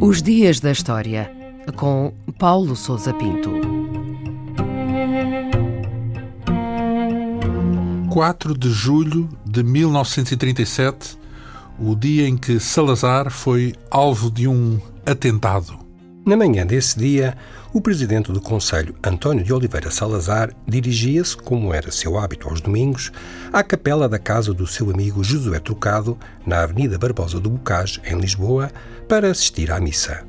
Os Dias da História, com Paulo Souza Pinto. 4 de julho de 1937, o dia em que Salazar foi alvo de um atentado. Na manhã desse dia, o presidente do Conselho, António de Oliveira Salazar, dirigia-se, como era seu hábito aos domingos, à capela da casa do seu amigo Josué Trocado, na Avenida Barbosa do Bocage, em Lisboa, para assistir à missa.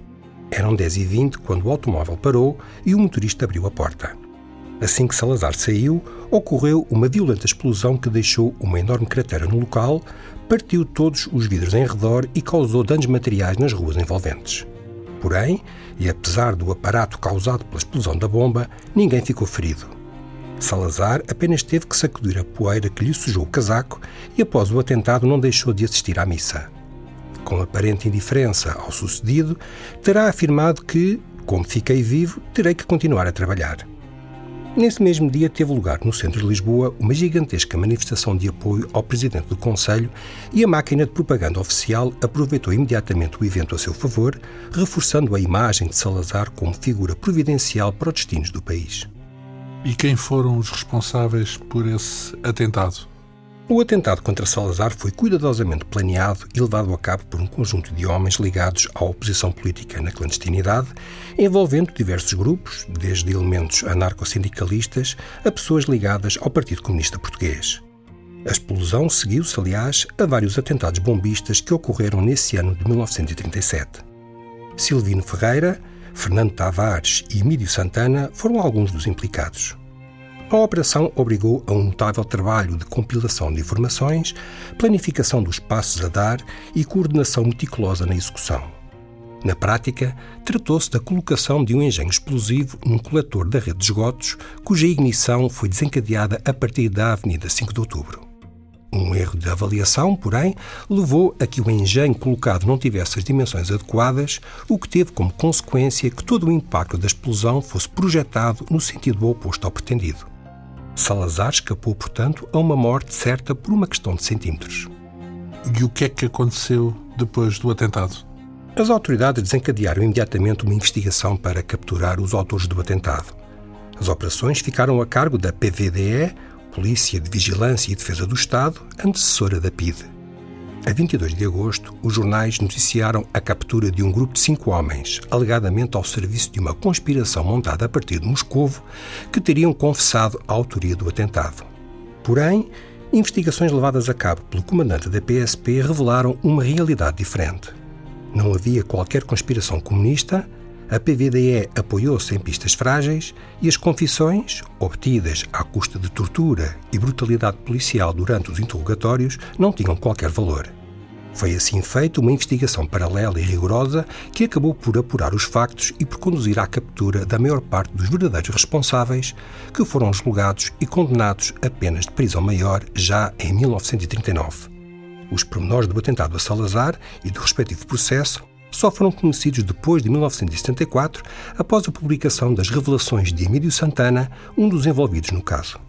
Eram 10 e 20 quando o automóvel parou e o motorista abriu a porta. Assim que Salazar saiu, ocorreu uma violenta explosão que deixou uma enorme cratera no local, partiu todos os vidros em redor e causou danos materiais nas ruas envolventes. Porém, e apesar do aparato causado pela explosão da bomba, ninguém ficou ferido. Salazar apenas teve que sacudir a poeira que lhe sujou o casaco e, após o atentado, não deixou de assistir à missa. Com aparente indiferença ao sucedido, terá afirmado que, como fiquei vivo, terei que continuar a trabalhar. Nesse mesmo dia teve lugar no centro de Lisboa uma gigantesca manifestação de apoio ao presidente do Conselho e a máquina de propaganda oficial aproveitou imediatamente o evento a seu favor, reforçando a imagem de Salazar como figura providencial para os destinos do país. E quem foram os responsáveis por esse atentado? O atentado contra Salazar foi cuidadosamente planeado e levado a cabo por um conjunto de homens ligados à oposição política na clandestinidade, envolvendo diversos grupos, desde elementos anarcossindicalistas a pessoas ligadas ao Partido Comunista Português. A explosão seguiu-se, aliás, a vários atentados bombistas que ocorreram nesse ano de 1937. Silvino Ferreira, Fernando Tavares e Emílio Santana foram alguns dos implicados. A operação obrigou a um notável trabalho de compilação de informações, planificação dos passos a dar e coordenação meticulosa na execução. Na prática, tratou-se da colocação de um engenho explosivo num coletor da rede de esgotos, cuja ignição foi desencadeada a partir da Avenida 5 de Outubro. Um erro de avaliação, porém, levou a que o engenho colocado não tivesse as dimensões adequadas, o que teve como consequência que todo o impacto da explosão fosse projetado no sentido oposto ao pretendido. Salazar escapou, portanto, a uma morte certa por uma questão de centímetros. E o que é que aconteceu depois do atentado? As autoridades desencadearam imediatamente uma investigação para capturar os autores do atentado. As operações ficaram a cargo da PVDE, Polícia de Vigilância e Defesa do Estado, antecessora da PIDE. A 22 de agosto, os jornais noticiaram a captura de um grupo de cinco homens, alegadamente ao serviço de uma conspiração montada a partir de Moscovo, que teriam confessado a autoria do atentado. Porém, investigações levadas a cabo pelo comandante da PSP revelaram uma realidade diferente. Não havia qualquer conspiração comunista, a PVDE apoiou-se em pistas frágeis e as confissões, obtidas à custa de tortura e brutalidade policial durante os interrogatórios, não tinham qualquer valor. Foi assim feita uma investigação paralela e rigorosa que acabou por apurar os factos e por conduzir à captura da maior parte dos verdadeiros responsáveis, que foram julgados e condenados a penas de prisão maior já em 1939. Os pormenores do atentado a Salazar e do respectivo processo só foram conhecidos depois de 1974, após a publicação das revelações de Emílio Santana, um dos envolvidos no caso.